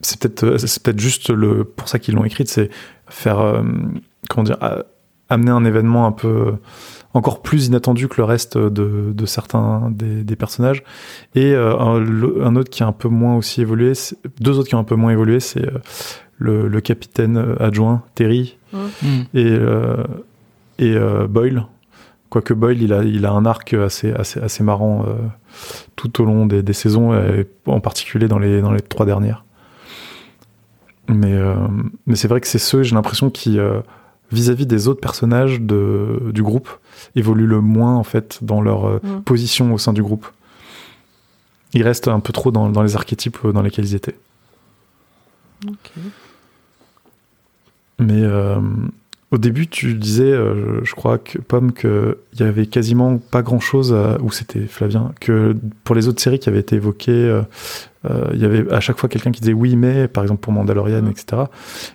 c'est peut-être c'est peut-être juste le pour ça qu'ils l'ont écrite, c'est faire euh, comment dire amener un événement un peu encore plus inattendu que le reste de, de certains des, des personnages. Et euh, un, le- un autre qui a un peu moins aussi évolué deux autres qui ont un peu moins évolué c'est euh, le, le capitaine euh, adjoint Terry. Mhm. et euh, et euh, Boyle. Quoique Boyle il a il a un arc assez assez assez marrant euh, tout au long des, des saisons et en particulier dans les dans les trois dernières mais euh, mais c'est vrai que c'est ceux j'ai l'impression qui euh, vis-à-vis des autres personnages de, du groupe évoluent le moins en fait dans leur euh, Mm. position au sein du groupe ils restent un peu trop dans, dans les archétypes dans lesquels ils étaient. Mais au début, tu disais, euh, je crois que Pomme, qu'il y avait quasiment pas grand chose, ou c'était Flavien, que pour les autres séries qui avaient été évoquées, euh, euh, il y avait à chaque fois quelqu'un qui disait oui, mais, par exemple pour Mandalorian, Mhm. etc.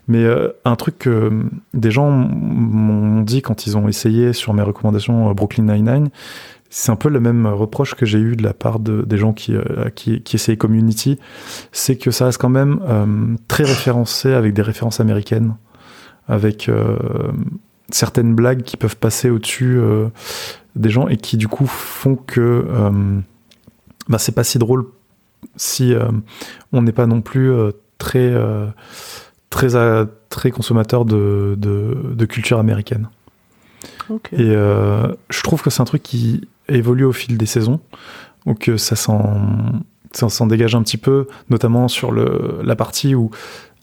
Mais euh, un truc que euh, des gens m'ont dit quand ils ont essayé sur mes recommandations euh, Brooklyn Nine-Nine, c'est un peu le même reproche que j'ai eu de la part de, des gens qui, euh, qui, qui essayaient Community, c'est que ça reste quand même euh, très référencé avec des références américaines avec euh, certaines blagues qui peuvent passer au-dessus euh, des gens et qui du coup font que euh, bah, c'est pas si drôle si on n'est pas non plus très très très consommateur de, de, de culture américaine. Et euh, je trouve que c'est un truc qui évolue au fil des saisons, ou que ça s'en, ça s'en dégage un petit peu, notamment sur le, la partie où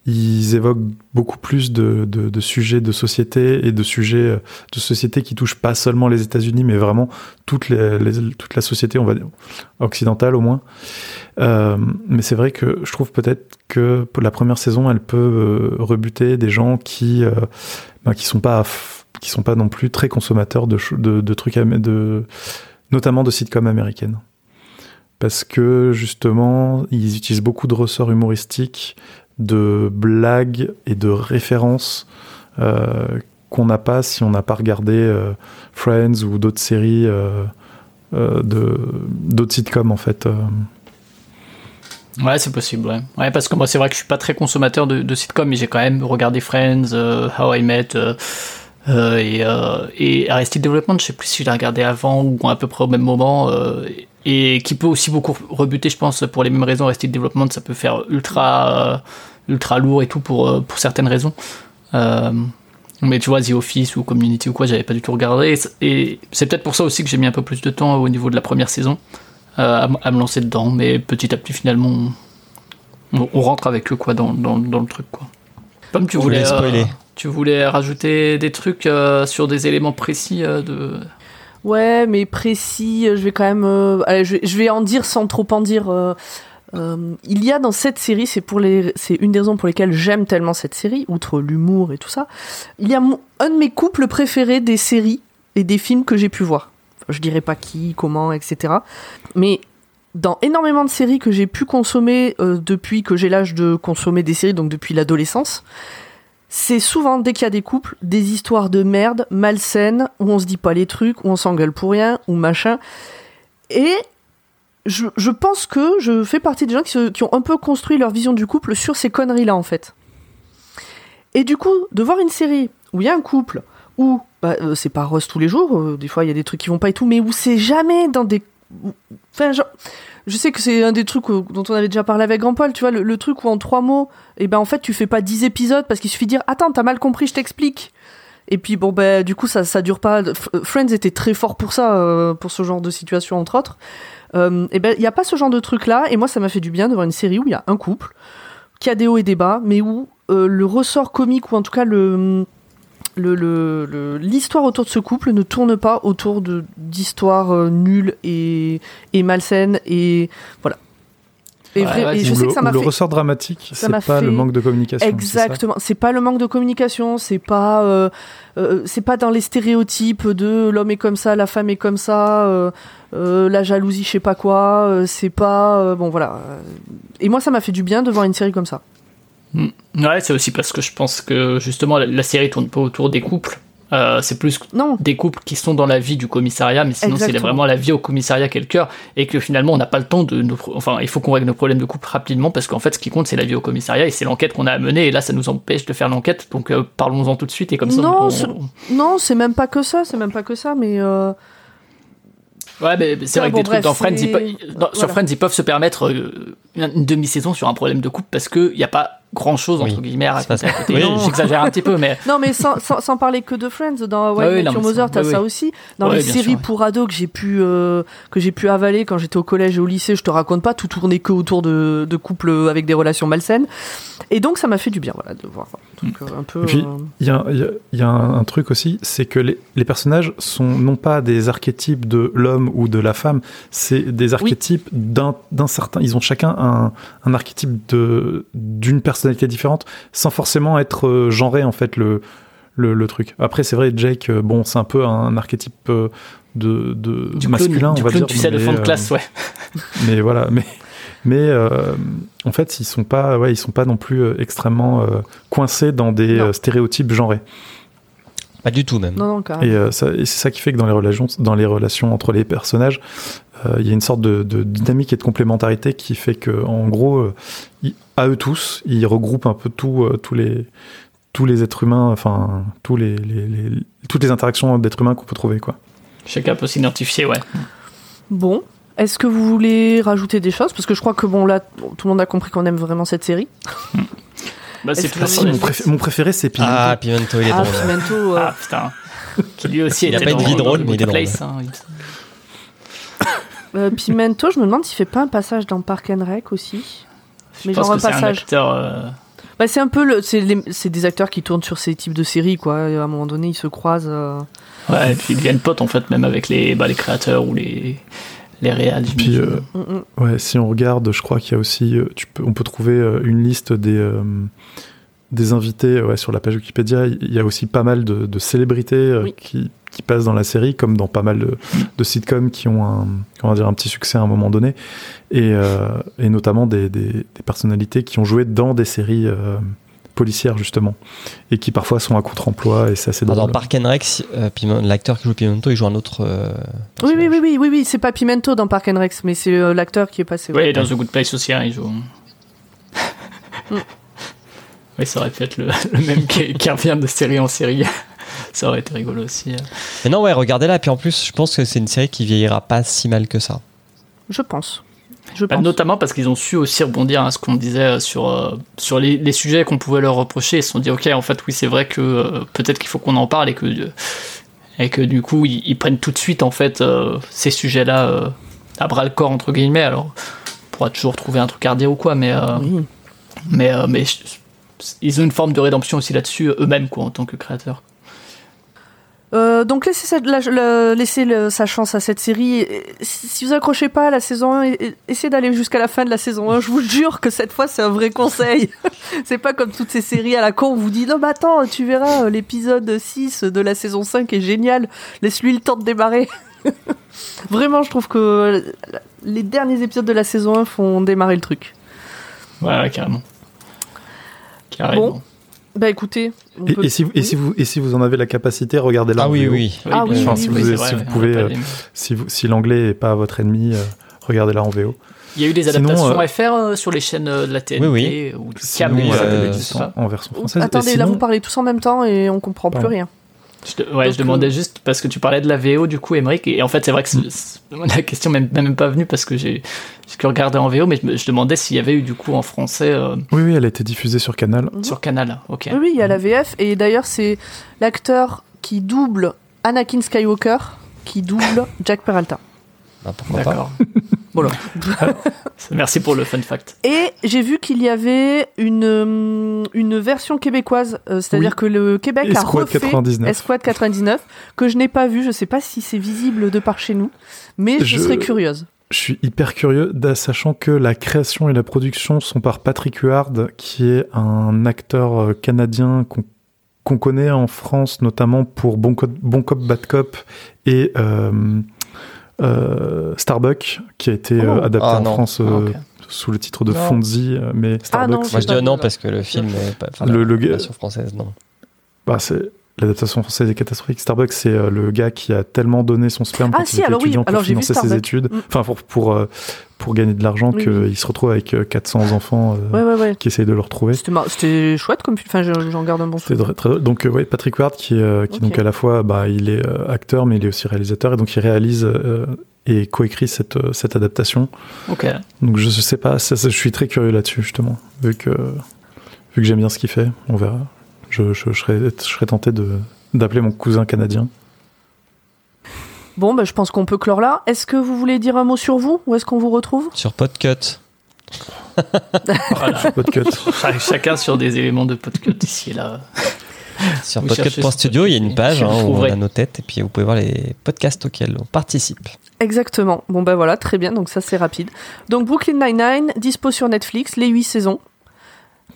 ils évoquent beaucoup plus de, sujets de société et de sujets euh, de société qui touchent pas seulement les États-Unis, mais vraiment toute, la société, on va dire, occidentale au moins. Euh, mais c'est vrai que je trouve peut-être que la première saison, elle peut euh, rebuter des gens qui, euh, ben, sont pas sont pas non plus très consommateurs de, de, trucs de notamment de sitcoms américaines parce que justement ils utilisent beaucoup de ressorts humoristiques de blagues et de références euh, qu'on n'a pas si on n'a pas regardé euh, Friends ou d'autres séries euh, de d'autres sitcoms en fait. Ouais, c'est possible, ouais. Ouais, parce que moi, c'est vrai que je suis pas très consommateur de, de sitcoms, mais j'ai quand même regardé Friends, How I Met, euh, et, euh, et Arrested Development, je sais plus si je l'ai regardé avant ou à peu près au même moment, euh, et qui peut aussi beaucoup rebuter, je pense, pour les mêmes raisons. Arrested Development, ça peut faire ultra, euh, ultra lourd et tout pour, pour certaines raisons. Mais tu vois, The Office ou Community ou quoi, j'avais pas du tout regardé. Et c'est peut-être pour ça aussi que j'ai mis un peu plus de temps au niveau de la première saison à, me lancer dedans. Mais petit à petit, finalement, on, rentre avec eux quoi, dans, dans, dans le truc. Quoi. Comme tu voulais, spoiler? Tu voulais rajouter des trucs euh, sur des éléments précis euh, de. Ouais, mais précis, euh, je vais quand même. allez, je, vais, en dire sans trop en dire. il y a dans cette série, c'est pour les, c'est une des raisons pour lesquelles j'aime tellement cette série, outre l'humour et tout ça. Il y a un de mes couples préférés des séries et des films que j'ai pu voir. Je dirais pas qui, comment, etc. Mais dans énormément de séries que j'ai pu consommer depuis que j'ai l'âge de consommer des séries, donc depuis l'adolescence, c'est souvent, dès qu'il y a des couples, des histoires de merde, malsaines, où on se dit pas les trucs, où on s'engueule pour rien, ou machin. Et je, je pense que je fais partie des gens qui, qui ont un peu construit leur vision du couple sur ces conneries-là, en fait. Et du coup, de voir une série où il y a un couple, où bah, euh, c'est pas rose tous les jours, euh, des fois il y a des trucs qui vont pas et tout, mais où c'est jamais dans des. Je sais que c'est un des trucs euh, dont on avait déjà parlé avec Grand Paul, tu vois, le, truc où en trois mots, et ben en fait tu fais pas 10 épisodes parce qu'il suffit de dire Attends, t'as mal compris, je t'explique. Et puis bon, ben du coup ça, ça dure pas. F- Friends était très fort pour ça, euh, pour ce genre de situation entre autres. Euh, et ben il y a pas ce genre de truc là, et moi ça m'a fait du bien de voir une série où il y a un couple qui a des hauts et des bas, mais où euh, le ressort comique ou en tout cas le le- le- le- l'histoire autour de ce couple ne tourne pas autour de d'histoires euh, nulles et, et malsaines et voilà. Et, Ouais, vrai- ouais, et je sais le, que ça m'a le fait ressort dramatique, c'est pas fait- le manque de communication. Exactement. C'est pas le manque de communication, c'est pas, euh, euh, c'est pas dans les stéréotypes de l'homme est comme ça, la femme est comme ça, euh, la jalousie, je sais pas quoi. c'est pas, bon voilà. Et moi, ça m'a fait du bien de voir une série comme ça. Mm. Ouais, c'est aussi parce que je pense que justement la, la série tourne pas autour des couples. Euh, c'est plus Non. des couples qui sont dans la vie du commissariat, mais sinon c'est vraiment la vie au commissariat qui est le cœur, et que finalement on n'a pas le temps de nos, enfin il faut qu'on règle nos problèmes de couple rapidement parce qu'en fait ce qui compte c'est la vie au commissariat et c'est l'enquête qu'on a à mener et là ça nous empêche de faire l'enquête donc euh, parlons-en tout de suite et comme ça Non, on- c'est- Non, c'est même pas que ça, c'est même pas que ça, mais euh, Ouais, mais c'est vrai que bon, des trucs dans Friends, c'est- ils peuvent- dans- sur. Friends, ils peuvent se permettre une demi-saison sur un problème de couple parce qu'il n'y a pas grand chose entre Oui. guillemets à raconter côté. Oui. J'exagère un petit peu, mais *laughs* non, mais sans, sans, sans parler que de Friends, dans Ouais, White oui, Mother, ça- t'as ça aussi. Dans Ouais, les séries sûr, ouais. pour ados que j'ai pu euh, que j'ai pu avaler quand j'étais au collège et au lycée, je te raconte pas, tout tournait que autour de, de couples avec des relations malsaines. Et donc ça m'a fait du bien, voilà, de voir un truc euh, un peu. Et puis, euh, Il y a, il y a- il y a un, truc aussi, c'est que les, les personnages sont non pas des archétypes de l'homme ou de la femme, c'est des archétypes d'un d'un certain. Ils ont chacun un, un archétype de d'une personnalité différente, sans forcément être euh, genré en fait le le, le truc. Après, c'est vrai, Jake, euh, bon, c'est un peu un archétype euh, de, de du masculin, on du va dire. tu sais, mais, fond de classe, ouais. *laughs* mais voilà, mais mais euh, en fait, ils sont pas, ouais, ils sont pas non plus extrêmement euh, coincés dans des Non. stéréotypes genrés. Pas du tout même. Non, non, carrément. Et, euh, et c'est ça qui fait que dans les relations, dans les relations entre les personnages, euh, il y a une sorte de, de dynamique et de complémentarité qui fait que, en gros, euh, ils- à eux tous, ils regroupent un peu tout, euh, tous les tous les êtres humains, enfin tous les, les- les- toutes les interactions d'êtres humains qu'on peut trouver, quoi. Chacun peut s'identifier, ouais. Bon. Est-ce que vous voulez rajouter des choses? Parce que je crois que bon là, tout le monde a compris qu'on aime vraiment cette série. *laughs* Bah, c'est Est-ce tout que- Ah si, mon, préf- mon préféré, c'est Pimento. Ah, Pimento, il est Ah, drôle. Pimento, euh, Ah putain. Qui lui aussi Il a était pas une vie drôle, mais il est drôle. Hein, *coughs* euh, Pimento, je me demande s'il fait pas un passage dans Park and Rec aussi. Je Mais pense genre un que c'est un passage. acteur. euh, Bah, c'est un peu le, c'est des acteurs qui tournent sur ces types de séries quoi. Et à un moment donné, ils se croisent. euh. Ouais, et puis ils deviennent potes en fait, même avec les, bah, les créateurs ou les, les réals. Puis, euh. Ouais, si on regarde, je crois qu'il y a aussi, euh, tu peux, on peut trouver euh, une liste des euh, des invités ouais, sur la page Wikipédia. Il y a aussi pas mal de, de célébrités euh, Oui. qui, qui passent dans la série, comme dans pas mal de, de sitcoms qui ont un comment dire un petit succès à un moment donné, et, et notamment des, des, des personnalités qui ont joué dans des séries policières justement, et qui parfois sont à contre-emploi, et c'est assez drôle. dans Park and Rec, euh, Piment- l'acteur qui joue Pimento, il joue un autre. euh, Oui, oui, oui, oui, oui, oui, c'est pas Pimento dans Park and Rec, mais c'est euh, l'acteur qui est passé. Ouais, dans The Good Place aussi, hein, il joue. *laughs* oui, ça aurait pu être le, le même qui, qui revient de série en série. *laughs* ça aurait été rigolo aussi. euh. Mais non, ouais, regardez-la. Puis en plus, je pense que c'est une série qui vieillira pas si mal que ça. Je pense. Je Bah, pense. notamment parce qu'ils ont su aussi rebondir à ce qu'on disait sur, euh, sur les, les sujets qu'on pouvait leur reprocher. Ils se sont dit, ok, en fait, oui, c'est vrai que euh, peut-être qu'il faut qu'on en parle et que, euh, et que du coup, ils, ils prennent tout de suite, en fait, ces sujets-là à bras le corps, entre guillemets. Alors, on pourra toujours trouver un truc à redire ou quoi, mais, Oui. mais, mais ils ont une forme de rédemption aussi là-dessus, eux-mêmes, quoi, en tant que créateurs. Euh, donc laissez, cette- la- le- laissez le- sa chance à cette série. Et Si vous accrochez pas à la saison 1, e- e- essayez d'aller jusqu'à la fin de la saison 1. Je vous jure que cette fois c'est un vrai conseil. *laughs* c'est pas comme toutes ces séries à la con où on vous dit non mais attends tu verras euh, l'épisode 6 de la saison 5 est génial. Laisse-lui le temps de démarrer. *laughs* Vraiment je trouve que euh, les derniers épisodes de la saison 1 font démarrer le truc. Ouais, carrément. Carrément. Bon. Bah écoutez, on Et, peut- et si, vous- et, oui. si vous, et si vous en avez la capacité, regardez-la. Ah en oui, VO. oui. Ah oui, Enfin, oui, si oui, vous, c'est si vrai, vous pouvez, euh, si, vous- si l'anglais est pas votre ennemi, euh, regardez-la en VO. Il y a eu des Sinon, adaptations euh, FR euh, sur les chaînes euh, de la TNT Oui, ou du Sinon, câble. oui, euh, en, en version française. Attendez, là sinon- vous parlez tous en même temps et on comprend plus rien. Je, te- ouais, Donc, je demandais euh, juste parce que tu parlais de la VO du coup, Emmerich, et en fait c'est vrai que la question m'est même pas venue parce que j'ai que regardé en VO, mais je, demandais s'il y avait eu du coup en français euh, Oui, oui, elle a été diffusée sur Canal. sur Canal. Ok. Oui, oui, il y a la VF et d'ailleurs c'est l'acteur qui double Anakin Skywalker qui double *laughs* Jack Peralta. Bah, pourquoi pas. Voilà. *laughs* *laughs* Merci pour le fun fact. Et j'ai vu qu'il y avait une, hum, une version québécoise, euh, c'est-à-dire Oui. que le Québec Escouade a refait 99. Escouade 99, que je n'ai pas vu, je sais pas si c'est visible de par chez nous, mais je, Je- serais curieuse. Je suis hyper curieux, sachant que la création et la production sont par Patrick Huard, qui est un acteur euh, canadien qu'on connaît en France, notamment pour Bon Cop, bon Cop Bad Cop et euh, euh, Starbuck, qui a été euh, Oh. adapté Ah, en non. France euh, Ah, sous le titre de Non. Fonzie, euh, mais Starbuck, non, c'est- Moi je dis non parce que le film est pas. Le- la le version française, non. bah, c'est- l'adaptation française est catastrophique. Starbuck, c'est euh, le gars qui a tellement donné son sperme Ah quand si, il était alors oui, étudiant pour alors financer ses études, Mm. enfin pour, pour, euh, pour gagner de l'argent, Oui, qu'il se retrouve avec euh, 400 enfants euh, Ouais, ouais, ouais. qui essayent de le retrouver. C'était chouette comme enfin je- j'en garde un bon souvenir. très, très- donc euh, ouais, Patrick Ward qui, est, euh, qui donc à la fois bah, il est euh, acteur mais il est aussi réalisateur et donc il réalise euh, et coécrit cette, cette adaptation. Ok. Donc je, je sais pas, ça, ça, je suis très curieux là-dessus justement vu que vu que j'aime bien ce qu'il fait, on verra. Je, je, je serais, je serais tenté de d'appeler mon cousin canadien. Bon, bah, je pense qu'on peut clore là. Est-ce que vous voulez dire un mot sur vous? Où est-ce qu'on vous retrouve? Sur Podcut. *laughs* Voilà. Podcut. Ch- Chacun sur des éléments de podcast ici et là. Sur podcut.studio, il y a une page hein, où on a nos têtes et puis vous pouvez voir les podcasts auxquels on participe. Exactement. Bon, bah voilà, très bien, donc ça c'est rapide. Donc Brooklyn Nine-Nine, dispo sur Netflix, les 8 saisons.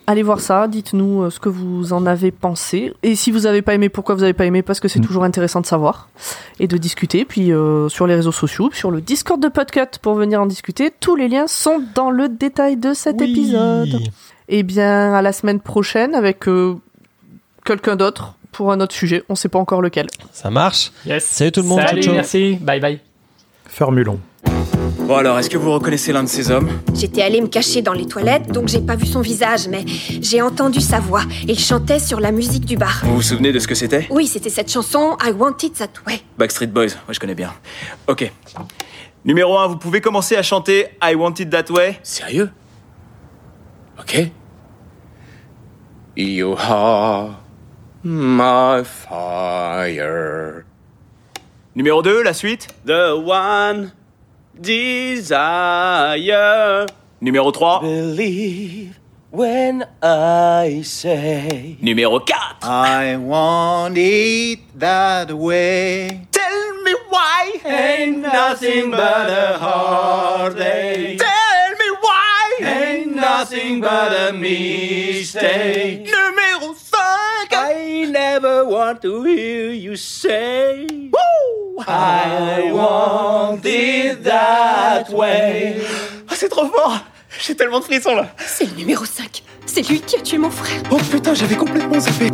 Allez voir ça, dites-nous euh, ce que vous en avez pensé. Et si vous n'avez pas aimé, pourquoi vous n'avez pas aimé? Parce que c'est Mm. toujours intéressant de savoir et de discuter. Puis euh, sur les réseaux sociaux, sur le Discord de Podcut pour venir en discuter. Tous les liens sont dans le détail de cet Oui. épisode. Eh bien, à la semaine prochaine avec euh, quelqu'un d'autre pour un autre sujet. On ne sait pas encore lequel. Ça marche. Yes. Salut tout le monde, Salut, ciao, ciao. merci. Bye bye. Formulon. Bon alors, est-ce que vous reconnaissez l'un de ces hommes? J'étais allée me cacher dans les toilettes, donc j'ai pas vu son visage, mais j'ai entendu sa voix. Il chantait sur la musique du bar. Vous vous souvenez de ce que c'était? Oui, c'était cette chanson I Want It That Way. Backstreet Boys, ouais, je connais bien. Ok. Numéro 1, vous pouvez commencer à chanter I Want It That Way? Sérieux? Ok. You are my fire. Numéro 2, la suite? The one desire. Numéro 3 Believe when I say Numéro 4 I want it that way. Tell me why Ain't nothing but a heartache. Tell me why Ain't nothing but a mistake. Numéro 5 I never want to hear you say Woo! I want it that way. Ah, c'est trop fort J'ai tellement de frissons là C'est le numéro 5. C'est lui qui a tué mon frère. Oh putain, j'avais complètement zappé